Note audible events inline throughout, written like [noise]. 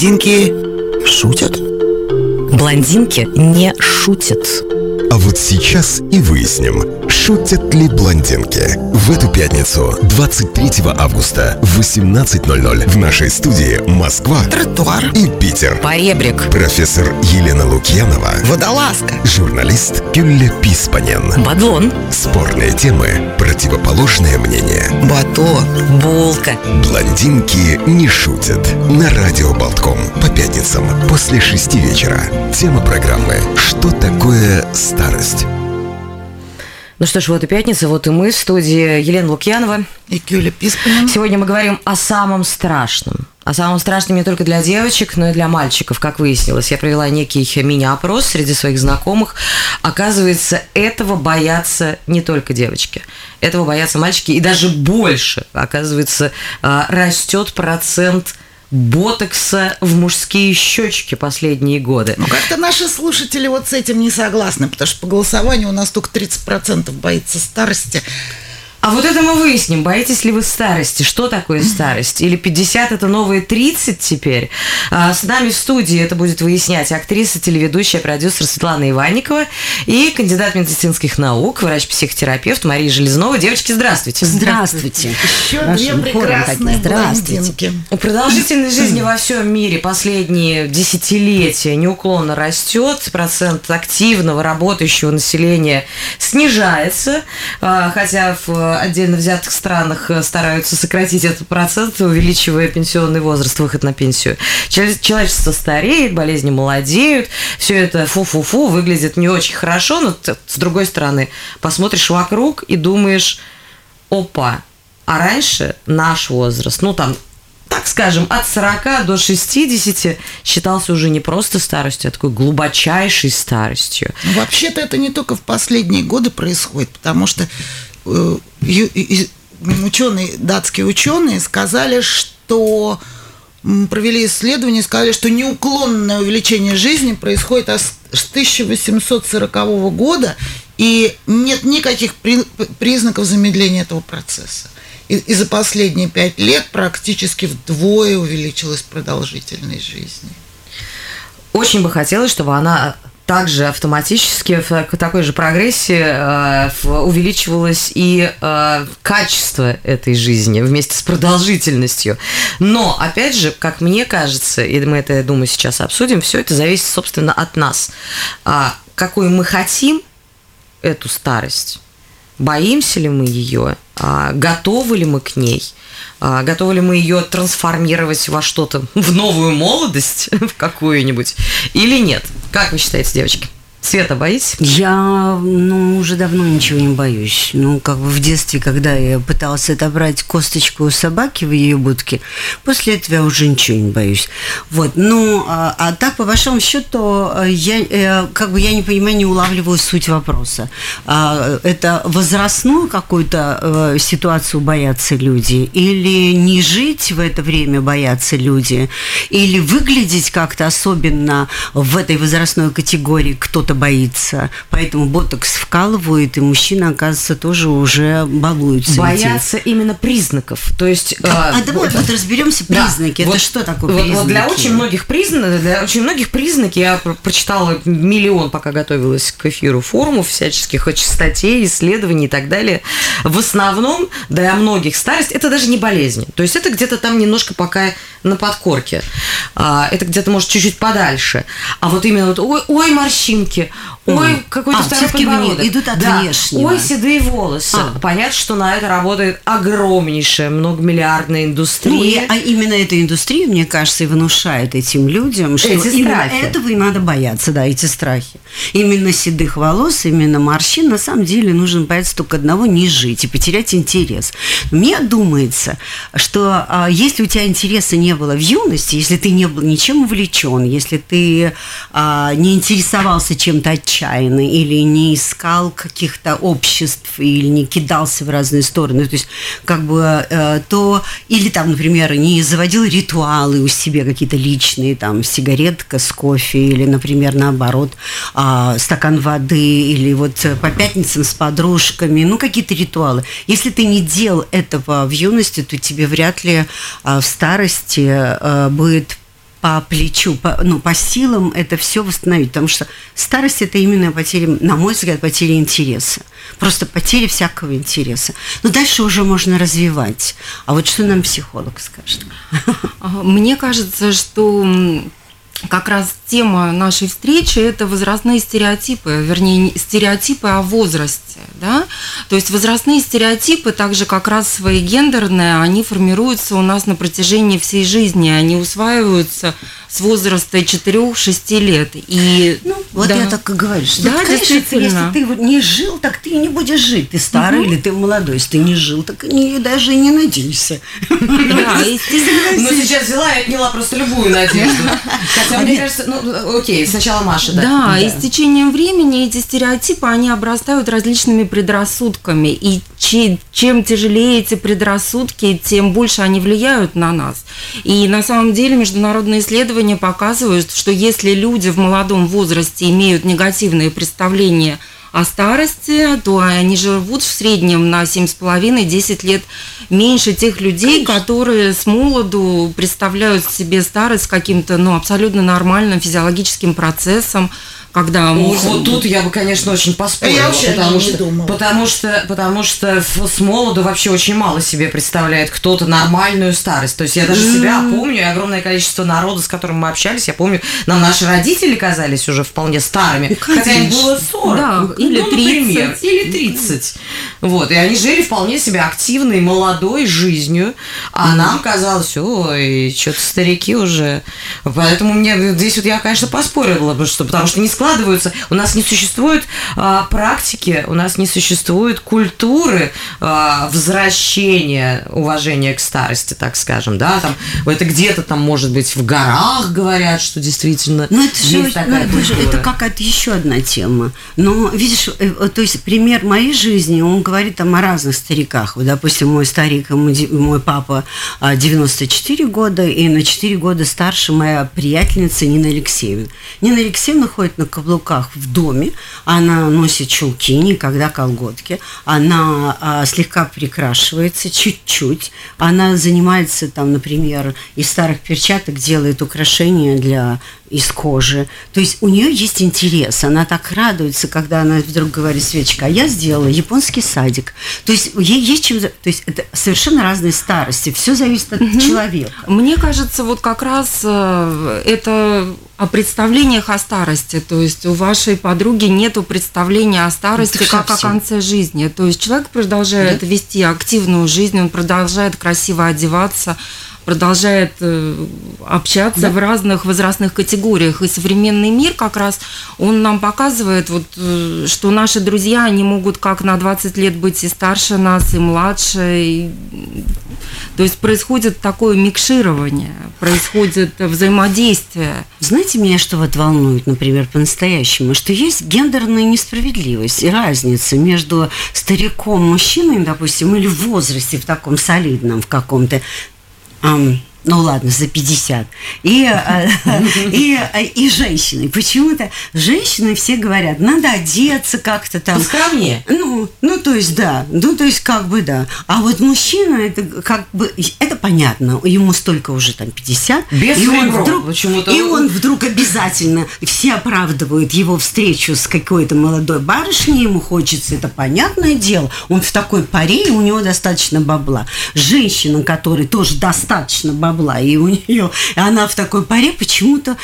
Блондинки шутят? Блондинки не шутят. А вот сейчас и выясним, шутят ли блондинки. В эту пятницу, 23 августа в 18.00 в нашей студии Москва Тротуар. и Питер. Поребрик. Профессор Елена Лукьянова, Водолазка. журналист Кюлля Писпанен. Бадлон. Спорные темы, противоположное мнение. Батон. Булка. Блондинки не шутят. На радио Болтком по пятницам после шести вечера. Тема программы «Что такое старость?» Ну что ж, вот и пятница, вот и мы в студии Елена Лукьянова. И Кюля Писпанин. Сегодня мы говорим о самом страшном. О самом страшном не только для девочек, но и для мальчиков, как выяснилось. Я провела некий мини-опрос среди своих знакомых. Оказывается, этого боятся не только девочки. Этого боятся мальчики и даже больше. Оказывается, а, растет процент ботокса в мужские щечки последние годы. Ну, как-то наши слушатели вот с этим не согласны, потому что по голосованию у нас только 30% боится старости. А вот это мы выясним. Боитесь ли вы старости? Что такое [laughs] старость? Или 50 это новые 30 теперь? А, с нами в студии это будет выяснять актриса, телеведущая, продюсер Светлана Иванникова и кандидат медицинских наук, врач-психотерапевт Мария Железнова. Девочки, здравствуйте. Здравствуйте. Еще Нашим две прекрасные. Здравствуйте. блондинки. Продолжительность жизни во всем мире последние десятилетия неуклонно растет, процент активного работающего населения снижается, а, хотя в отдельно взятых странах э, стараются сократить этот процент, увеличивая пенсионный возраст, выход на пенсию. Человечество стареет, болезни молодеют, все это фу-фу-фу, выглядит не очень хорошо, но т- с другой стороны, посмотришь вокруг и думаешь, опа, а раньше наш возраст, ну там, так скажем, от 40 до 60 считался уже не просто старостью, а такой глубочайшей старостью. Вообще-то это не только в последние годы происходит, потому что ученые, датские ученые сказали, что провели исследование, сказали, что неуклонное увеличение жизни происходит с 1840 года, и нет никаких при- признаков замедления этого процесса. И, и за последние пять лет практически вдвое увеличилась продолжительность жизни. Очень бы хотелось, чтобы она также автоматически в так- такой же прогрессии э, увеличивалось и э, качество этой жизни вместе с продолжительностью. Но, опять же, как мне кажется, и мы это, я думаю, сейчас обсудим, все это зависит, собственно, от нас. А, какой мы хотим эту старость? Боимся ли мы ее? А, Готовы ли мы к ней? А, Готовы ли мы ее трансформировать во что-то, в новую молодость, [laughs] в какую-нибудь? Или нет? Как вы считаете, девочки? Света, боитесь? Я, ну, уже давно ничего не боюсь. Ну, как бы в детстве, когда я пыталась отобрать косточку у собаки в ее будке, после этого я уже ничего не боюсь. Вот, ну, а, а так, по большому счету, я, э, как бы, я не понимаю, не улавливаю суть вопроса. А, Это возрастную какую-то э, ситуацию боятся люди? Или не жить в это время боятся люди? Или выглядеть как-то особенно в этой возрастной категории кто-то боится, поэтому ботокс вкалывают, и мужчины, оказывается, тоже уже балуются. этим. Боятся именно признаков. То есть... А, э, а давай вот разберемся Да, признаки. Это вот- что такое вот- признаки? Вот для очень многих признаков, для очень многих признаки я про- прочитала миллион, пока готовилась к эфиру форумов всяческих о частоте исследований и так далее. В основном для многих старость это даже не болезнь. То есть это где-то там немножко пока на подкорке. А, это где-то может чуть-чуть подальше. А вот именно вот ой, ой морщинки, ой, Ой. какой-то А, второй подбородок. идут от Да. внешнего. Ой, седые волосы. А. Понятно, что на это работает огромнейшая многомиллиардная индустрия. Ну, и- а именно эта индустрия, мне кажется, и внушает этим людям, что Эти именно страхи. этого и надо бояться, да, эти страхи. Именно седых волос, именно морщин, на самом деле нужно бояться только одного – не жить и потерять интерес. Мне думается, что а, если у тебя интереса не было в юности, если ты не был ничем увлечен, если ты а, не интересовался чем-то отчаянно или не искал каких-то обществ или не кидался в разные стороны, то есть как бы э, то или там, например, не заводил ритуалы у себя какие-то личные, там сигаретка с кофе или, например, наоборот а, стакан воды или вот э, по пятницам с подружками, ну какие-то ритуалы. Если ты не делал этого в юности, то тебе вряд ли а, в старости а, будет по плечу, по, ну, по силам это все восстановить. Потому что старость это именно потеря, на мой взгляд, потеря интереса. Просто потеря всякого интереса. Но дальше уже можно развивать. А вот что нам психолог скажет? Мне кажется, что как раз тема нашей встречи – это возрастные стереотипы, вернее, стереотипы о возрасте. Да? То есть возрастные стереотипы, также как раз свои гендерные, они формируются у нас на протяжении всей жизни, они усваиваются с возраста 4-6 лет. И, ну, вот да. я так и говорю, что да, конечно, если ты не жил, так ты не будешь жить. Ты старый угу. или ты молодой. Если ты не жил, так не, даже и не надейся. Да, [laughs] Ну, сейчас взяла и отняла просто любую надежду. Хотя, мне кажется, ну, окей, сначала Маша, да. Да, и с течением времени эти стереотипы, они обрастают различными предрассудками. И чем тяжелее эти предрассудки, тем больше они влияют на нас. И на самом деле международные исследования исследования показывают, что если люди в молодом возрасте имеют негативные представления о старости, то они живут в среднем на 7,5-10 лет меньше тех людей, Конечно. которые с молоду представляют себе старость каким-то ну, абсолютно нормальным физиологическим процессом, когда можно... вот тут я бы, конечно, очень поспорила. Я вообще потому, что, думала. потому что потому что с молоду вообще очень мало себе представляет кто-то нормальную старость. То есть я даже себя помню, и огромное количество народа, с которым мы общались, я помню, нам наши родители казались уже вполне старыми, ну, хотя им было 40. Да, ну, или ну, 30. или 30. Вот, и они жили вполне себе активной, молодой жизнью, а mm. нам казалось, ой, что-то старики уже. Поэтому мне здесь вот я, конечно, поспорила бы, что потому что не складываются. У нас не существует а, практики, у нас не существует культуры а, возвращения уважения к старости, так скажем, да, там это где-то там может быть в горах говорят, что действительно ну, это есть же, такая ну, это, же, это какая-то еще одна тема. Но видишь, э, то есть пример моей жизни, он говорит там о разных стариках. Вот, допустим, мой старик, мой папа 94 а, года, и на 4 года старше моя приятельница Нина Алексеевна. Нина Алексеевна ходит на каблуках в доме, она носит чулки, никогда колготки, она а, слегка прикрашивается чуть-чуть, она занимается там, например, из старых перчаток делает украшения для из кожи. То есть у нее есть интерес. Она так радуется, когда она вдруг говорит, Свечка, а я сделала японский садик. То есть ей есть чем... То есть это совершенно разные старости. Все зависит от угу. человека. Мне кажется, вот как раз э, это о представлениях о старости. То есть у вашей подруги нет представления о старости это как совсем. о конце жизни. То есть человек продолжает да? вести активную жизнь, он продолжает красиво одеваться, продолжает э, общаться да. в разных возрастных категориях. И современный мир как раз, он нам показывает, вот, э, что наши друзья, они могут как на 20 лет быть и старше нас, и младше. И... То есть происходит такое микширование, происходит взаимодействие. Знаете, меня что вот волнует, например, по-настоящему, что есть гендерная несправедливость и разница между стариком-мужчиной, допустим, или в возрасте в таком солидном, в каком-то Um, ну ладно, за 50. И, э, [laughs] и, э, и женщины. Почему-то женщины все говорят, надо одеться как-то там. Поскромнее. Ну, ну, то есть, да. Ну, то есть, как бы, да. А вот мужчина, это как бы, это понятно. Ему столько уже там 50. Без и он вдруг, почему-то. И он вдруг обязательно, все оправдывают его встречу с какой-то молодой барышней, ему хочется, это понятное дело. Он в такой паре, и у него достаточно бабла. Женщина, которой тоже достаточно бабла, бабла, и у нее, и она в такой паре почему-то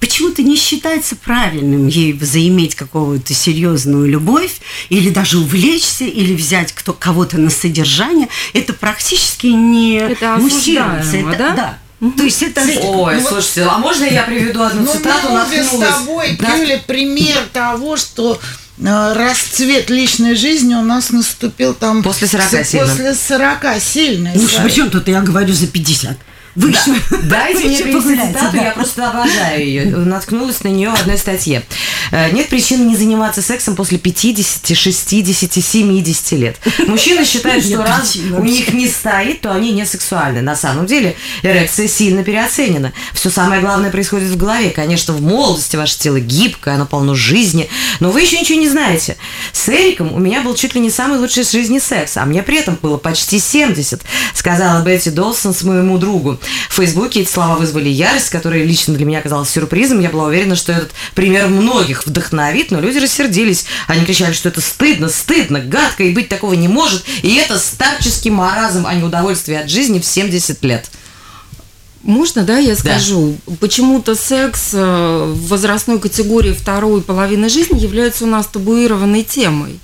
почему-то не считается правильным ей заиметь какую-то серьезную любовь или даже увлечься, или взять кто, кого-то на содержание. Это практически не это муссируется. Это, да? да. Угу. То есть это... Ой, ну, слушайте, а можно я приведу одну ну, цитату? Мы с тобой да? пример того, что э, расцвет личной жизни у нас наступил там... После 40 сильно. После 40 сильно. Ну, причем тут я говорю за 50. Выше. Да. Дайте мне привести цитату, да. я просто обожаю ее. Наткнулась на нее в одной статье. Э, нет причин не заниматься сексом после 50, 60, 70 лет. Мужчины [laughs] считают, что раз у них не стоит, то они не сексуальны. На самом деле эрекция сильно переоценена. Все самое главное происходит в голове. Конечно, в молодости ваше тело гибкое, оно полно жизни, но вы еще ничего не знаете. С Эриком у меня был чуть ли не самый лучший в жизни секс, а мне при этом было почти 70, сказала Бетти Долсон с моему другу. В Фейсбуке эти слова вызвали ярость, которая лично для меня оказалась сюрпризом. Я была уверена, что этот пример многих вдохновит, но люди рассердились. Они кричали, что это стыдно, стыдно, гадко, и быть такого не может. И это старческий маразм, а не удовольствие от жизни в 70 лет. Можно, да, я скажу? Да. Почему-то секс э, в возрастной категории второй половины жизни является у нас табуированной темой.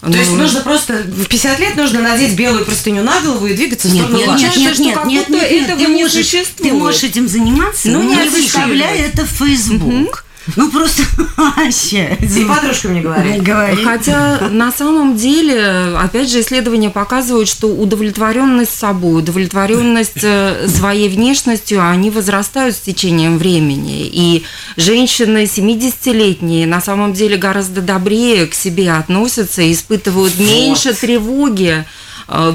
То ну, есть нужно просто в 50 лет нужно надеть белую простыню на голову и двигаться в сторону нет, нет, нет, нет, нет, нет, нет, ты можешь, ты можешь этим заниматься, но не выставляй это в Facebook. Ну просто [laughs] вообще. И подружка мне говорит. говорит. Хотя на самом деле, опять же, исследования показывают, что удовлетворенность собой, удовлетворенность э, своей внешностью, они возрастают с течением времени. И женщины 70-летние на самом деле гораздо добрее к себе относятся, испытывают вот. меньше тревоги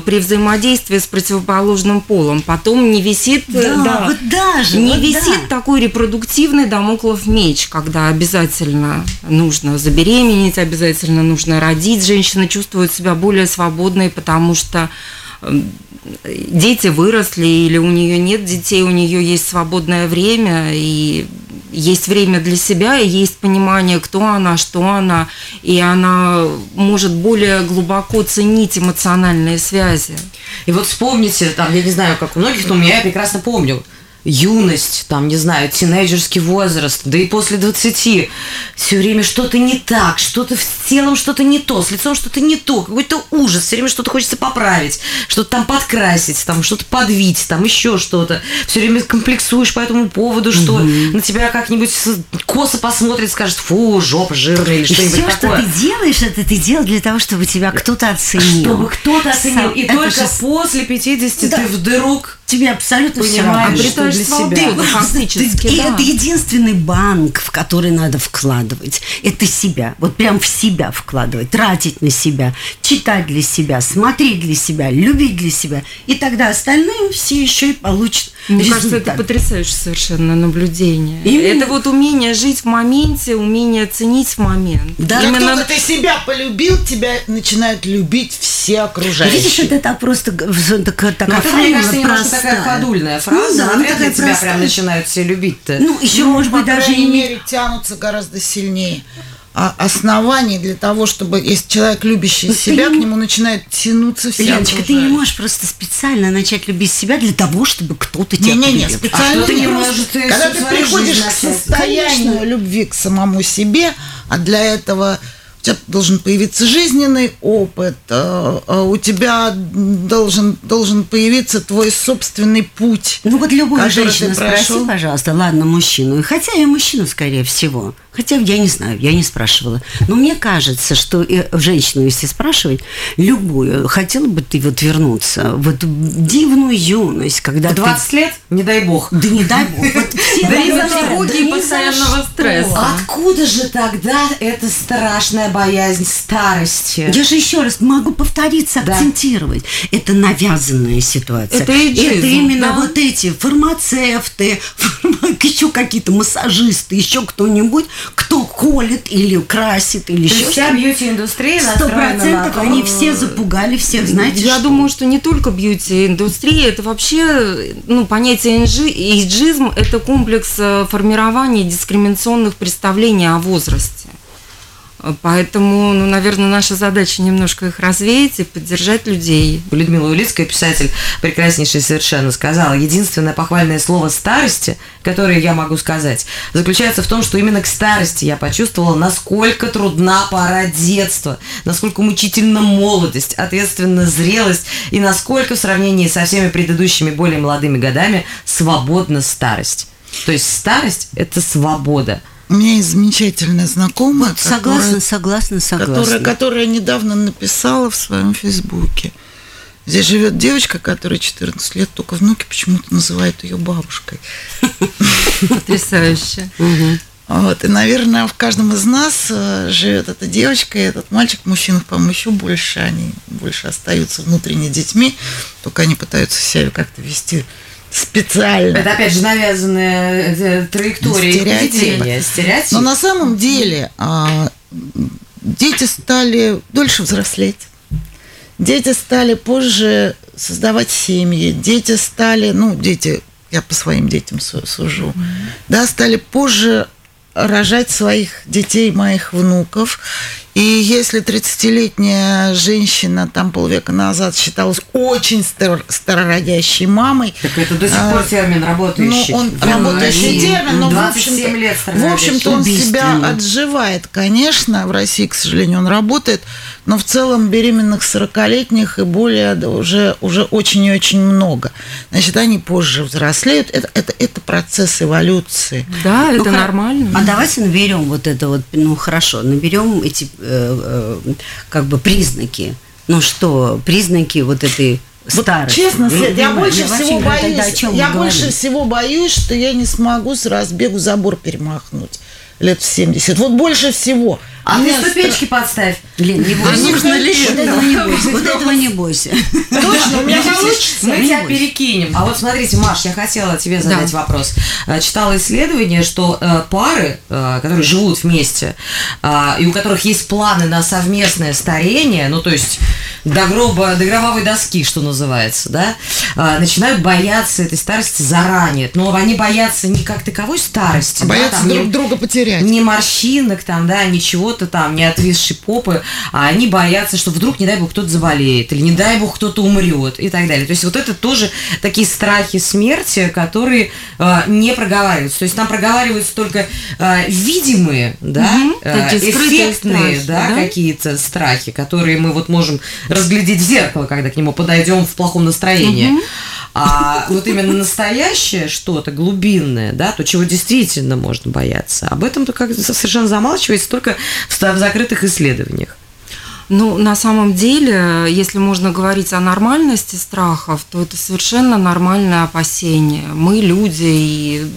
при взаимодействии с противоположным полом. Потом не висит, да, да, вот даже, не вот висит да. такой репродуктивный домоклов меч, когда обязательно нужно забеременеть, обязательно нужно родить. Женщина чувствует себя более свободной, потому что эм, дети выросли или у нее нет детей, у нее есть свободное время и есть время для себя, и есть понимание, кто она, что она, и она может более глубоко ценить эмоциональные связи. И вот вспомните, там, я не знаю, как у многих, но у меня я прекрасно помню, юность, там, не знаю, тинейджерский возраст, да и после 20, все время что-то не так, что-то с телом что-то не то, с лицом что-то не то, какой-то ужас, все время что-то хочется поправить, что-то там подкрасить, там что-то подвить, там еще что-то. Все время комплексуешь по этому поводу, что угу. на тебя как-нибудь косо посмотрит, скажет, фу, жопа жирная или что-нибудь все, такое. что ты делаешь, это ты делаешь для того, чтобы тебя кто-то оценил. Чтобы кто-то оценил. И только же... после 50 да. ты вдруг тебе абсолютно понимаешь, все равно, что для себя. Ты, фактически, ты, да. Это единственный банк, в который надо вкладывать. Это себя. Вот прям в себя вкладывать, тратить на себя, читать для себя, смотреть для себя, любить для себя. И тогда остальные все еще и получат Мне результат. кажется, это потрясающее совершенно наблюдение. Именно. Это вот умение жить в моменте, умение ценить в момент. Да. Именно... Как только ты себя полюбил, тебя начинают любить все окружающие. Видишь, это так просто такая Но формула простая такая ходульная фраза, ну, да, она ли тебя простая. прям начинают все любить-то. Ну, еще, ну, может быть, даже... По крайней мере, тянутся гораздо сильнее. А оснований для того, чтобы, если человек любящий Но себя, не... к нему начинает тянуться все Яночка, ты не можешь просто специально начать любить себя для того, чтобы кто-то тебя не, не, не, специально а ты не можешь. Когда ты приходишь к состоянию Конечно. любви к самому себе, а для этого у тебя должен появиться жизненный опыт, э, э, у тебя должен, должен появиться твой собственный путь. Ну вот любую женщину спроси, пожалуйста, ладно, мужчину, хотя и мужчину, скорее всего, Хотя я не знаю, я не спрашивала. Но мне кажется, что и женщину, если спрашивать, любую, хотела бы ты вот вернуться в эту дивную юность, когда в 20 ты... лет? Не дай бог. Да не дай бог. [laughs] Да и постоянного стресса. Откуда же тогда эта страшная боязнь старости? Я же еще раз могу повториться, акцентировать. Это навязанная ситуация. Это именно вот эти фармацевты, [laughs] еще какие-то массажисты, еще кто-нибудь, кто колет или красит или еще вся бьюти-индустрия Сто процентов они все запугали всех, знаете Я что? думаю, что не только бьюти-индустрия, это вообще, ну, понятие эйджизм – это комплекс э, формирования дискриминационных представлений о возрасте. Поэтому, ну, наверное, наша задача немножко их развеять и поддержать людей. Людмила Улицкая, писатель, прекраснейшая совершенно, сказала, единственное похвальное слово старости, которое я могу сказать, заключается в том, что именно к старости я почувствовала, насколько трудна пора детства, насколько мучительна молодость, ответственна зрелость и насколько в сравнении со всеми предыдущими более молодыми годами свободна старость. То есть старость – это свобода – у меня есть замечательная знакомая, вот, согласна, которая, согласна, согласна. Которая, которая недавно написала в своем фейсбуке. Здесь живет девочка, которая 14 лет, только внуки почему-то называют ее бабушкой. Потрясающе. Вот, и, наверное, в каждом из нас э, живет эта девочка и этот мальчик, мужчин, по-моему, еще больше, они больше остаются внутренне детьми, только они пытаются себя как-то вести специально. Это опять же навязанная э, траектория Стереотипы. Стереотип. Но на самом деле а, дети стали дольше взрослеть. Дети стали позже создавать семьи. Дети стали, ну, дети, я по своим детям су- сужу, да, стали позже рожать своих детей, моих внуков. И если 30-летняя женщина там полвека назад считалась очень стар- старородящей мамой, Так это до сих а, пор термин работающий. ну, он В работающий термин, но в 27 общем-то, лет в общем-то он себя отживает, конечно. В России, к сожалению, он работает, но в целом беременных 40-летних и более да, уже, уже очень и очень много. Значит, они позже взрослеют. Это, это, это процесс эволюции. Да, Ну, это хо- нормально. А давайте наберем вот это вот, ну хорошо, наберем эти как бы признаки. Ну что, признаки вот этой Вот старости. честно, Свет, я больше я всего боюсь, я больше всего боюсь, что я не смогу с разбегу забор перемахнуть лет в 70. Вот больше всего. А ты ступенчки подставь. Лен, не бойся. нужно ли Вот это? этого не бойся. Вот этого не бойся. Точно, у меня получится. Мы тебя перекинем. А вот смотрите, Маш, я хотела тебе задать Да. вопрос. Э, Читала исследование, что э, пары, э, которые живут вместе, и у которых есть планы на совместное старение, ну то есть до гроба, до гробовой доски, что называется, да, начинают бояться этой старости заранее. Но они боятся не как таковой старости, да, Боятся друг друга потерять. Не морщинок там, да, ни чего-то там, не отвисшей попы, а они боятся, что вдруг, не дай бог, кто-то заболеет, или не дай бог, кто-то умрет и так далее. То есть вот это тоже такие страхи смерти, которые э, не проговариваются. То есть там проговариваются только э, видимые, да, Мгм, э, эффектные, страхи, да, да? какие-то страхи, которые мы вот можем разглядеть в зеркало, когда к нему подойдем в плохом настроении. А вот именно настоящее что-то глубинное, да, то, чего действительно можно бояться, об этом-то как совершенно замалчивается только в закрытых исследованиях. Ну, на самом деле, если можно говорить о нормальности страхов, то это совершенно нормальное опасение. Мы люди, и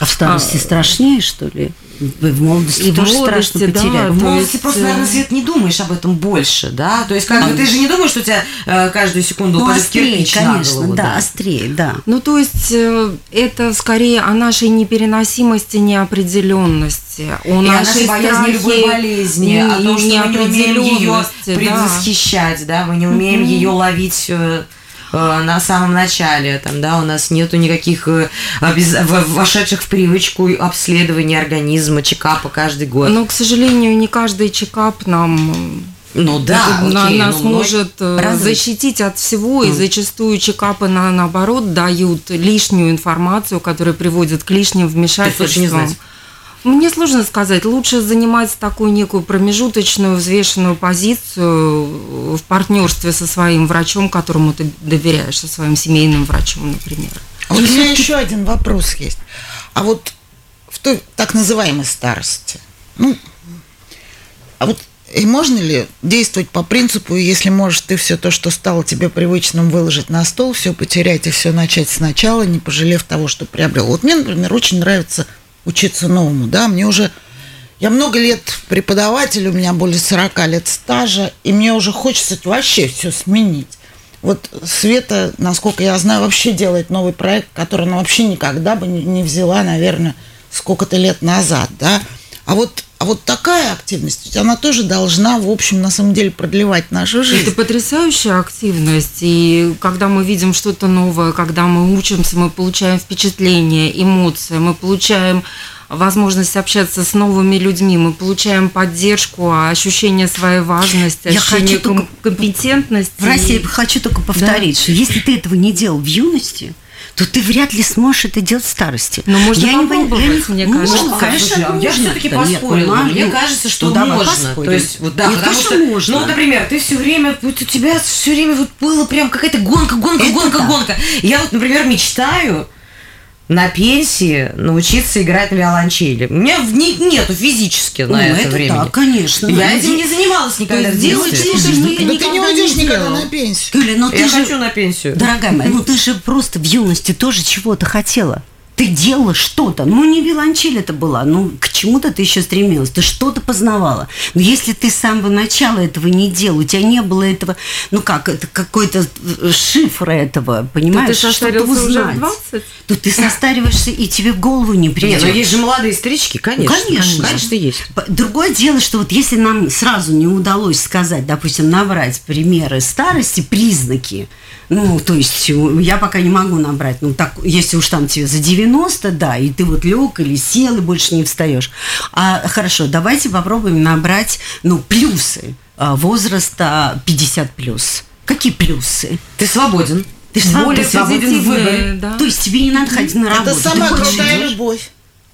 А в старости А, страшнее, что ли? В молодости И в тоже молодости, страшно да, потерять. В молодости есть, просто, э, наверное, Свет, не думаешь об этом больше, да? То есть, как бы, ты же не думаешь, что у тебя э, каждую секунду Ну, упадет острее, кирпич на конечно, голову, да, острее, да. Ну, то есть э, это скорее о нашей непереносимости, неопределенности, о И о нашей нашей боязни любой болезни, о том, что мы не умеем ее неопределенности, да. предвосхищать, да, мы не умеем ее ловить э, э, на самом начале, там, да, у нас нету никаких э, обез- вошедших в привычку обследований организма, чекапа каждый год. Но, к сожалению, не каждый чекап нам Ну да, это на- окей, нас ну, может э, Развить. защитить от всего, и зачастую чекапы на, наоборот дают лишнюю информацию, которая приводит к лишним не вмешательствам. Мне сложно сказать. Лучше занимать такую некую промежуточную, взвешенную позицию в партнерстве со своим врачом, которому ты доверяешь, со своим семейным врачом, например. А у меня еще один вопрос есть. А вот в той так называемой старости, ну, а вот и можно ли действовать по принципу, если можешь ты все то, что стало тебе привычным, выложить на стол, все потерять и все начать сначала, не пожалев того, что приобрел? Вот мне, например, очень нравится учиться новому, да, мне уже я много лет преподаватель, у меня более 40 лет стажа, и мне уже хочется вообще все сменить. Вот Света, насколько я знаю, вообще делает новый проект, который она вообще никогда бы не, взяла, наверное, сколько-то лет назад, да. А вот, а вот такая активность, ведь она тоже должна, в общем, на самом деле продлевать нашу Это жизнь. потрясающая активность, и когда мы видим что-то новое, когда мы учимся, мы получаем впечатления, эмоции, мы получаем возможность общаться с новыми людьми, мы получаем поддержку, ощущение своей важности, Я ощущение ком- компетентности. В России хочу только повторить, что если ты этого не делал в юности, то ты вряд ли сможешь это делать в старости. Но можно Я не попробовать, я не- мне можно, кажется. конечно, Слушай, а я можно. все-таки Да нет, поспорила. ну, Мне ну, кажется, что ну, можно. поспорим. То есть, вот да, Нет, потому конечно, что, можно. ну, например, ты все время, вот у тебя все время вот было прям какая-то гонка, гонка, Это гонка, так. гонка. Я вот, например, мечтаю на пенсии научиться играть на виолончели. У меня в ней нету физически на Ну, это, это времени. так, конечно. Я Ну, этим не занималась никогда в делать детстве. что-то, что ты Да ты не никогда уйдешь не никогда на пенсию. Юля, ну ты Я же, хочу на пенсию. дорогая моя, ну ты же просто в юности тоже чего-то хотела. Ты делала что-то. Ну, не виолончель это была, ну, к чему-то ты еще стремилась, ты что-то познавала. Но если ты с самого начала этого не делал, у тебя не было этого, ну как, это какой-то э, шифр этого, понимаешь, то ты что-то узнать. в 20? То ты состариваешься, и тебе в голову не придет. Нет, но есть же молодые старички, конечно. Ну, конечно. Конечно, есть. Другое дело, что вот если нам сразу не удалось сказать, допустим, набрать примеры старости, признаки, ну, то есть э, я пока не могу набрать, ну, так, если уж там тебе за 90, да, и ты вот лег или сел и больше не встаешь. А хорошо, давайте попробуем набрать, ну, плюсы а, возраста 50 плюс. Какие плюсы? Ты свободен. Ты ж более свободен в выборе. да. То есть тебе не надо ходить на работу. Это самая крутая идёшь? любовь.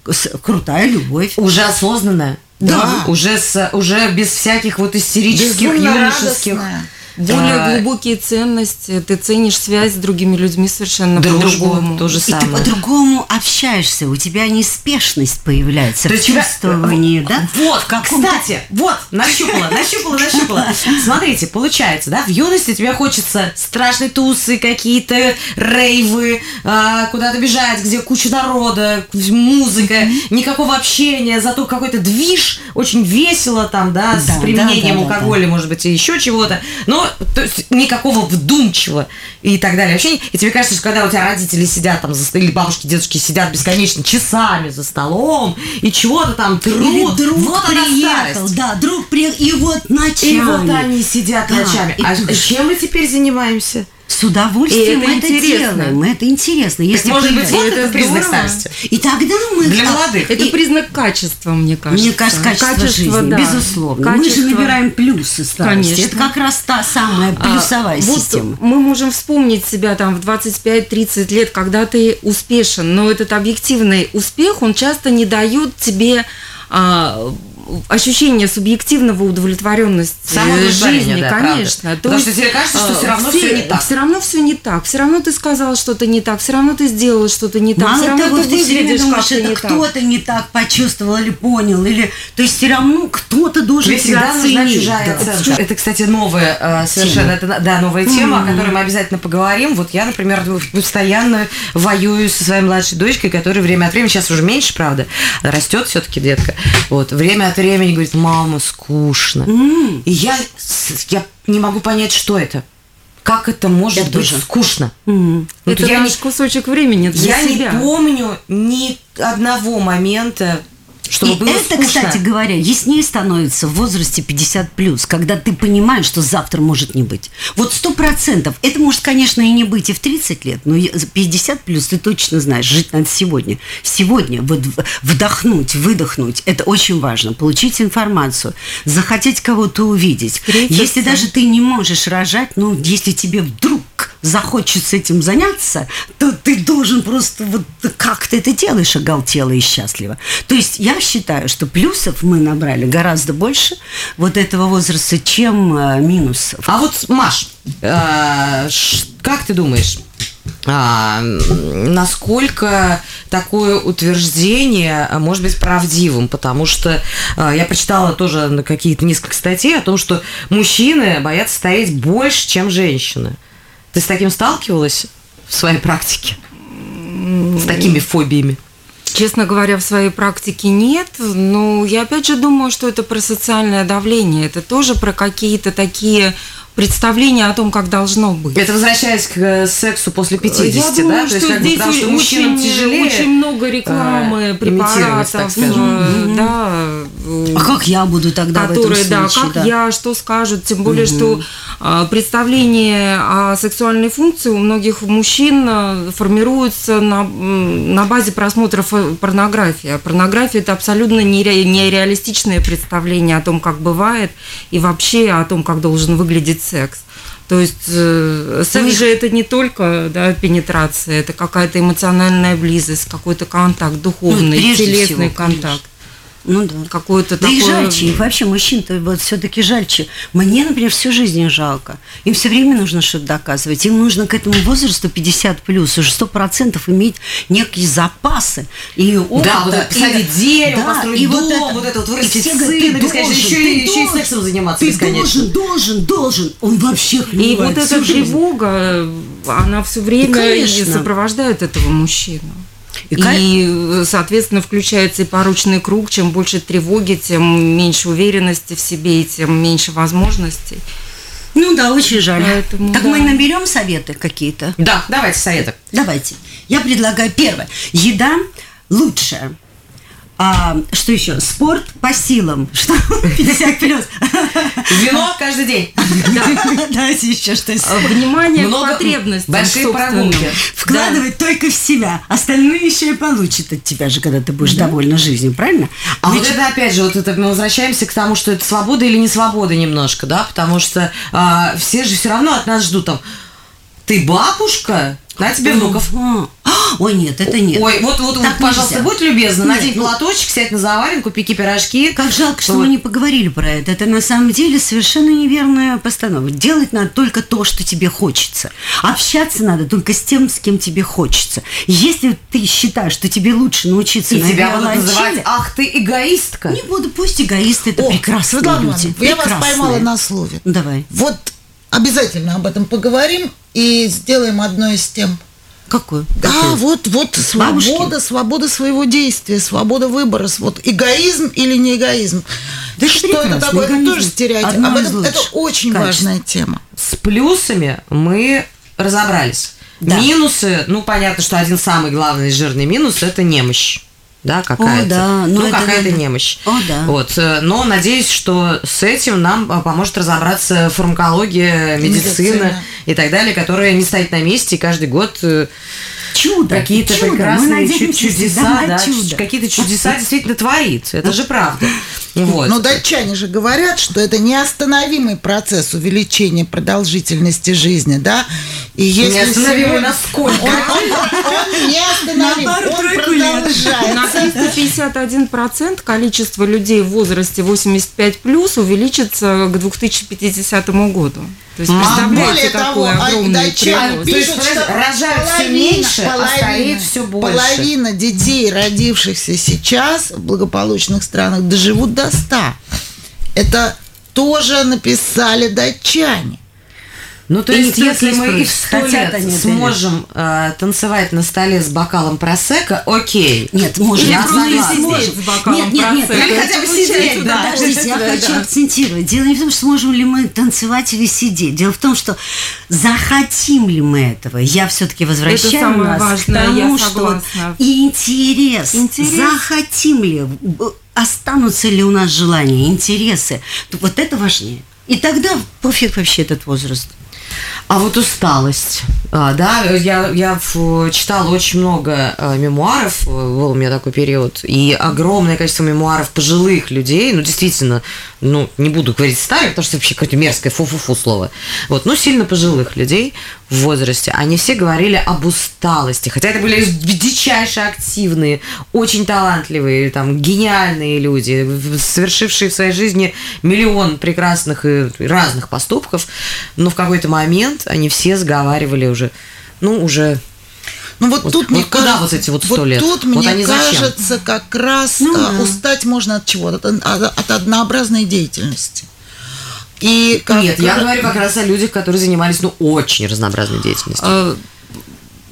С- Крутая любовь. Уже осознанная. Да. Уже, с, уже без всяких вот истерических, Безумно юношеских. радостная. Более А, глубокие ценности, ты ценишь связь с другими людьми совершенно по-другому. тоже И ты самое. по-другому общаешься, у тебя неспешность появляется То в чувствовании, да? Вот, каком-то- кстати, вот, нащупала, нащупала, нащупала. Смотрите, получается, да, в юности тебе хочется страшные тусы какие-то, рейвы, а, куда-то бежать, где куча народа, музыка, никакого общения, зато какой-то движ, очень весело там, да, Да, с применением да, да, алкоголя, может быть, и еще чего-то. Но, то есть, никакого вдумчивого и так далее. Вообще, и тебе кажется, что когда у тебя родители сидят там, за, или бабушки, дедушки сидят бесконечно часами за столом, и чего-то там трут, Или друг вот приехал, да, друг приехал, и вот ночами. И вот они сидят Да, ночами. и А чем мы теперь занимаемся? С удовольствием И это это, интересно. делаем, это интересно. Если Может быть, вот это это признак здорово. старости. И тогда мы... Для а, молодых. Это и- признак качества, мне кажется. Мне кажется, качество, жизни, да. безусловно. Мы же Качество. набираем плюсы старости. Конечно. Это как раз та самая А, плюсовая вот система. мы можем вспомнить себя там в 25-30 лет, когда ты успешен, но этот объективный успех, он часто не дает тебе а, ощущение субъективного удовлетворенности жизни, да, конечно. правда. Потому что тебе кажется, что всё равно всё не так. Все равно все не так. Все равно ты сказал что-то не так. Все равно ты сделал что-то не так. Мало все равно того, ты ты все выглядишь как-то это кто-то не так почувствовал или понял, или то есть все равно кто-то должен тебя всегда нужна оценить. чужая Да. оценка. Это, кстати, новая э, совершенно, это, да, новая тема, о которой мы обязательно поговорим. Вот я, например, постоянно воюю со своей младшей дочкой, которая время от времени, сейчас уже меньше, правда, растет все-таки детка. Вот, время от времени говорит, мама, скучно. И я, я не могу понять, что это. Как это может Я быть тоже. скучно? Мгм. Вот Это я наш не- кусочек времени для я себя. не помню ни одного момента, чтобы И было это, скучно. кстати говоря, яснее становится в возрасте 50 плюс, когда ты понимаешь, что завтра может не быть. Вот сто процентов. Это может, конечно, и не быть и в 30 лет, но я- за 50 плюс ты точно знаешь, жить надо сегодня. Сегодня вот вдохнуть, выдохнуть. Это очень важно. Получить информацию, захотеть кого-то увидеть. Встретиться. Если даже ты не можешь рожать, ну, если тебе вдруг захочется этим заняться, то ты должен просто вот как ты это делаешь оголтело и счастливо. То есть я считаю, что плюсов мы набрали гораздо больше вот этого возраста, чем э, минусов. А вот, Маш, э, как ты думаешь, а, насколько такое утверждение может быть правдивым? Потому что а, я прочитала тоже на какие-то несколько статей о том, что мужчины боятся стареть больше, чем женщины. Ты с таким сталкивалась в своей практике? С такими фобиями? Честно говоря, в своей практике нет. Но я опять же думаю, что это про социальное давление. Это тоже про какие-то такие представления о том, как должно быть. Это возвращаясь к э, сексу после 50, Я думаю, да? То есть, что как бы, здесь потому что очень, тяжелее. очень много рекламы, э, препаратов, э, да, э, А как я буду тогда которые, в да, этом случае? как я, что скажут, тем более, что а, представление о сексуальной функции у многих мужчин а, формируется на, на базе просмотров э, порнографии. А порнография – это абсолютно нере- нереалистичное представление о том, как бывает, и вообще о том, как должен выглядеть секс. То есть э, секс Ну же это не только да, пенетрация, это какая-то эмоциональная близость, какой-то контакт, духовный, Ну, телесный всего, контакт. Ну да. Какое-то Да и такое... жальче, и вообще мужчин-то вот все-таки жальче. Мне, например, всю жизнь жалко. Им все время нужно что-то доказывать. Им нужно к этому возрасту 50 плюс уже сто процентов иметь некие запасы и опыта. Да, вот и- посадить дерево, да, построить и дом, это- вот это вот и вырастить сына ты должен, еще ты и- еще и должен, сексом заниматься Ты бесконечно. должен, должен, должен. Он вообще И хлебает вот эта тревога, она все время и конечно. сопровождает этого мужчину. И, и, соответственно, включается и поручный круг. Чем больше тревоги, тем меньше уверенности в себе и тем меньше возможностей. Ну да, очень жаль. Поэтому, так да. мы наберем советы какие-то? Да, давайте советы. Давайте. Я предлагаю первое. Еда лучшая. А, что еще? Спорт по силам. [laughs] Что? 50 плюс. Вино каждый день. [laughs] Давайте еще что а, Внимание к потребностям. Большие прогулки. Вкладывать только в себя. Остальное еще и получит от тебя же, когда ты будешь довольна жизнью, правильно? А вот это опять же, вот это мы возвращаемся к тому, что это свобода или не свобода немножко, да, потому что а, все же все равно от нас ждут там ты бабушка? На тебе внуков. А, ой, нет, это нет. Ой, вот, вот, так вот пожалуйста, нельзя. будь любезна, надень ну, платочек, сядь на заваленку, пеки пирожки. Как жалко, что мы не поговорили про это. Это на самом деле совершенно неверная постановка. Делать надо только то, что тебе хочется. Общаться надо только с тем, с кем тебе хочется. Если ты считаешь, что тебе лучше научиться И на тебя будут называть, ах, ты эгоистка. Не буду, пусть эгоист, это О, прекрасно. Светлана люди. Я вас поймала на слове. Давай. Вот обязательно об этом поговорим и сделаем одно из тем. Какую? Да, Какую? вот, вот свобода, Бабушки? свобода своего действия, свобода выбора, вот эгоизм или не эгоизм. Да что это такое? Эгоизм. Это тоже стереотип. Об этом, это очень качеств. важная тема. С плюсами мы разобрались. Да. Минусы, ну понятно, что один самый главный жирный минус это немощь да, какая-то. О, да. Ну, ну какая-то да. немощь. О, да. Вот. Э, но надеюсь, что с этим нам э, поможет разобраться фармакология, медицина, медицина. и так далее, которая не стоит на месте и каждый год э, чудо, какие-то прекрасные чудеса, да, чудо. какие-то чудеса действительно творит. Это же правда. Вот. Но датчане же говорят, что это неостановимый процесс увеличения продолжительности жизни, да? И если неостановимый сегодня... насколько? Он, он, он неостановим, он продолжается. На 351% количество людей в возрасте 85 плюс увеличится к 2050 году. То есть, представляете, а какой того, огромный прирост. Пишут, То есть, что рожают все меньше, половина, а стареют все больше. Половина детей, родившихся сейчас в благополучных странах, доживут до 100. Это тоже написали датчане. Ну, то и есть, если мы и в сто лет сможем э, танцевать на столе с бокалом просека, окей. Нет, можно. Я согласна. с бокалом нет, нет, нет, Или хотя бы сидеть, да. Подождите, я хочу акцентировать. Дело не в том, что сможем ли мы танцевать или сидеть. Дело в том, что захотим ли мы этого. Я все-таки возвращаю нас важное, к тому, что интерес. интерес. Захотим ли, останутся ли у нас желания, интересы. Вот это важнее. И тогда пофиг вообще этот возраст. А вот усталость. А, да, я, я читала очень много а, мемуаров, был у меня такой период, и огромное количество мемуаров пожилых людей, ну, действительно, ну, не буду говорить старых, потому что вообще какое-то мерзкое фу-фу-фу слово, вот, ну, сильно пожилых людей в возрасте, они все говорили об усталости, хотя это были дичайше активные, очень талантливые, там, гениальные люди, совершившие в своей жизни миллион прекрасных и разных поступков, но в какой-то момент они все сговаривали уже, ну, уже ну вот, вот тут вот мне куда кажется, вот эти вот сто вот лет? Тут вот мне кажется, зачем? как раз ну, а, да. устать можно от чего? От, от, от однообразной деятельности. И как... Нет, я говорю как раз о людях, которые занимались ну очень разнообразной деятельностью.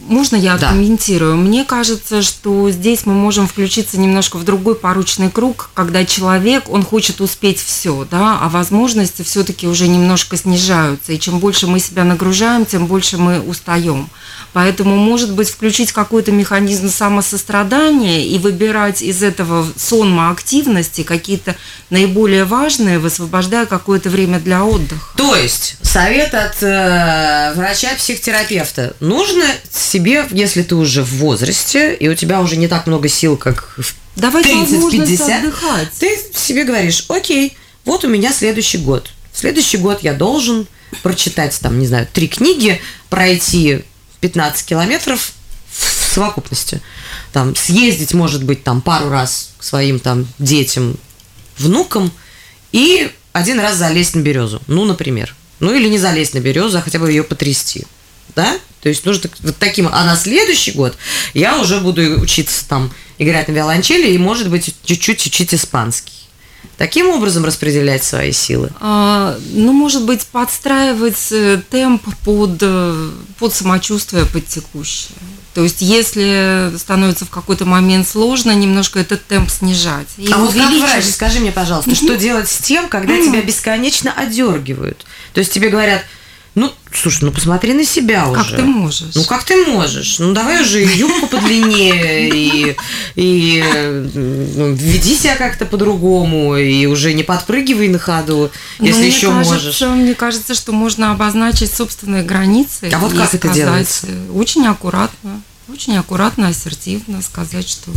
Можно я да. комментирую? Мне кажется, что здесь мы можем включиться немножко в другой поручный круг, когда человек, он хочет успеть все, да, а возможности все-таки уже немножко снижаются. И чем больше мы себя нагружаем, тем больше мы устаем. Поэтому, может быть, включить какой-то механизм самосострадания и выбирать из этого сонма активности какие-то наиболее важные, высвобождая какое-то время для отдыха. То есть, совет от э, врача-психотерапевта. Нужно себе, если ты уже в возрасте, и у тебя уже не так много сил, как в Давай 30-50, ты себе говоришь, окей, вот у меня следующий год. В следующий год я должен прочитать, там, не знаю, три книги, пройти 15 километров в совокупности. Там съездить, может быть, там пару раз к своим там детям, внукам и один раз залезть на березу. Ну, например. Ну, или не залезть на березу, а хотя бы ее потрясти. Да? То есть нужно вот таким, а на следующий год я уже буду учиться там играть на виолончели и, может быть, чуть-чуть учить испанский. Таким образом распределять свои силы? А, ну, может быть, подстраивать э, темп под, э, под самочувствие, под текущее. То есть, если становится в какой-то момент сложно, немножко этот темп снижать. И а вот как врач, скажи мне, пожалуйста, что делать с тем, когда тебя бесконечно одергивают? То есть тебе говорят, ну, слушай, ну посмотри на себя как уже. Как ты можешь? Ну, как ты можешь? Ну, давай уже юбку подлиннее и, и ну, веди себя как-то по-другому, и уже не подпрыгивай на ходу, ну, если еще кажется, можешь. Мне кажется, что можно обозначить собственные границы. А вот как сказать, это делается? Очень аккуратно, очень аккуратно, ассертивно сказать, что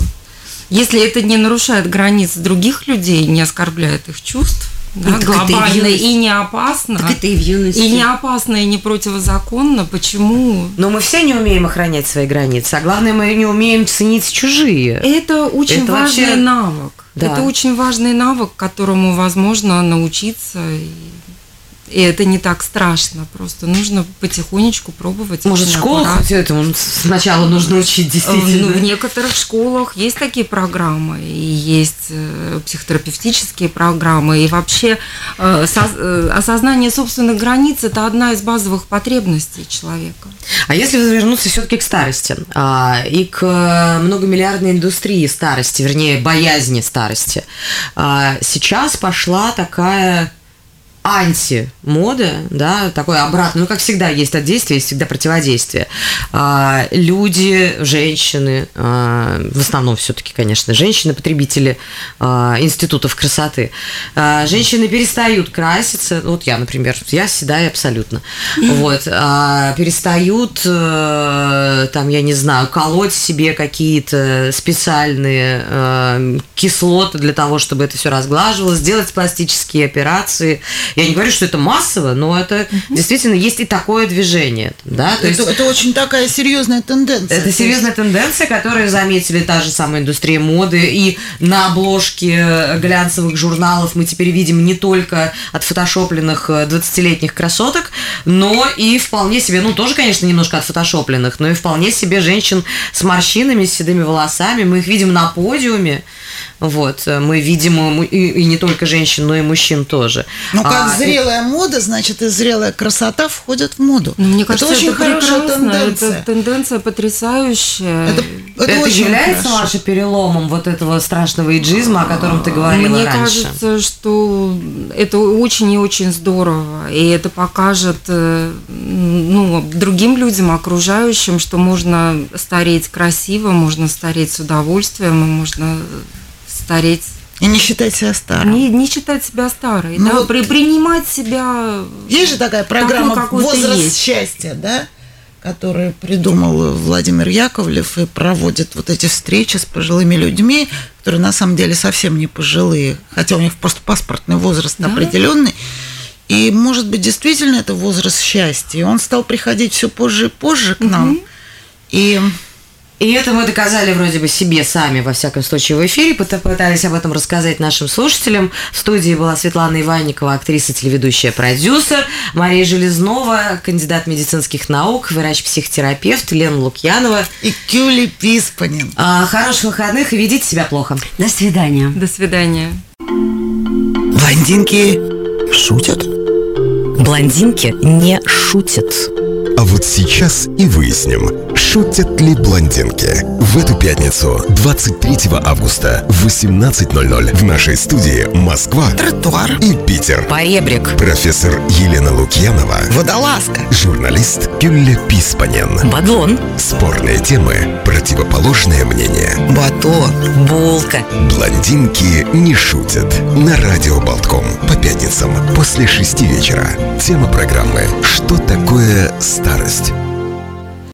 если это не нарушает границ других людей, не оскорбляет их чувств, да, ну, глобально и не опасно. Так это и в юности. И не опасно, и не противозаконно. Почему? Но мы все не умеем охранять свои границы, а главное, мы не умеем ценить чужие. Это очень это важный вообще... навык. Да. Это очень важный навык, которому возможно научиться. И и это не так страшно, просто нужно потихонечку пробовать. Может, в школах все это сначала нужно учить действительно? Ну, в некоторых школах есть такие программы, и есть э, психотерапевтические программы, и вообще э, э, осознание собственных границ – это одна из базовых потребностей человека. А если вернуться все-таки к старости а, и к многомиллиардной индустрии старости, вернее, боязни старости, а, сейчас пошла такая антимода, да, такое обратное, ну, как всегда, есть от действия, есть всегда противодействие. А, люди, женщины, а, в основном все-таки, конечно, женщины-потребители а, институтов красоты, а, женщины перестают краситься, вот я, например, я седая абсолютно, вот, а, перестают, а, там, я не знаю, колоть себе какие-то специальные а, кислоты для того, чтобы это все разглаживалось, делать пластические операции, я не говорю, что это массово, но это угу. действительно есть и такое движение. Да? То это, есть, это очень такая серьезная тенденция. Это серьезная тенденция, которую заметили та же самая индустрия моды. И на обложке глянцевых журналов мы теперь видим не только отфотошопленных 20-летних красоток, но и вполне себе, ну тоже, конечно, немножко отфотошопленных, но и вполне себе женщин с морщинами, с седыми волосами. Мы их видим на подиуме. Вот, мы видим и, и не только женщин, но и мужчин тоже. Ну, как а, зрелая и... мода, значит, и зрелая красота входят в моду. Ну, мне кажется, это очень это хорошая тенденция. Это тенденция потрясающая. Это, это, это очень является хорошо. вашим переломом вот этого страшного иджизма, о котором ты говорила Мне раньше? Мне кажется, что это очень и очень здорово, и это покажет э, ну, другим людям, окружающим, что можно стареть красиво, можно стареть с удовольствием, и можно стареть. И не считать себя старым. Не, не считать себя старой, ну, да, вот при, принимать себя. Есть же такая программа такой, «Возраст есть. счастья», да? которую придумал Владимир Яковлев и проводит вот эти встречи с пожилыми людьми, которые на самом деле совсем не пожилые, хотя у них просто паспортный возраст да? определенный. И, может быть, действительно это возраст счастья. И он стал приходить все позже и позже к нам. Угу. И и это мы доказали вроде бы себе сами, во всяком случае, в эфире, пытались об этом рассказать нашим слушателям. В студии была Светлана Иванникова, актриса, телеведущая, продюсер, Мария Железнова, кандидат медицинских наук, врач-психотерапевт, Лена Лукьянова. И Кюли Писпанин. А, хороших выходных и ведите себя плохо. До свидания. До свидания. Блондинки шутят? Блондинки не шутят. А вот сейчас и выясним, шутят ли блондинки. В эту пятницу, 23 августа в 18.00 в нашей студии Москва, Тротуар и Питер. Поребрик. Профессор Елена Лукьянова. Водолазка. Журналист Юлия Писпанен. Бадлон. Спорные темы, противоположное мнение. Батон. Булка. Блондинки не шутят. На радио Болтком. По пятницам после шести вечера. Тема программы «Что такое старость?»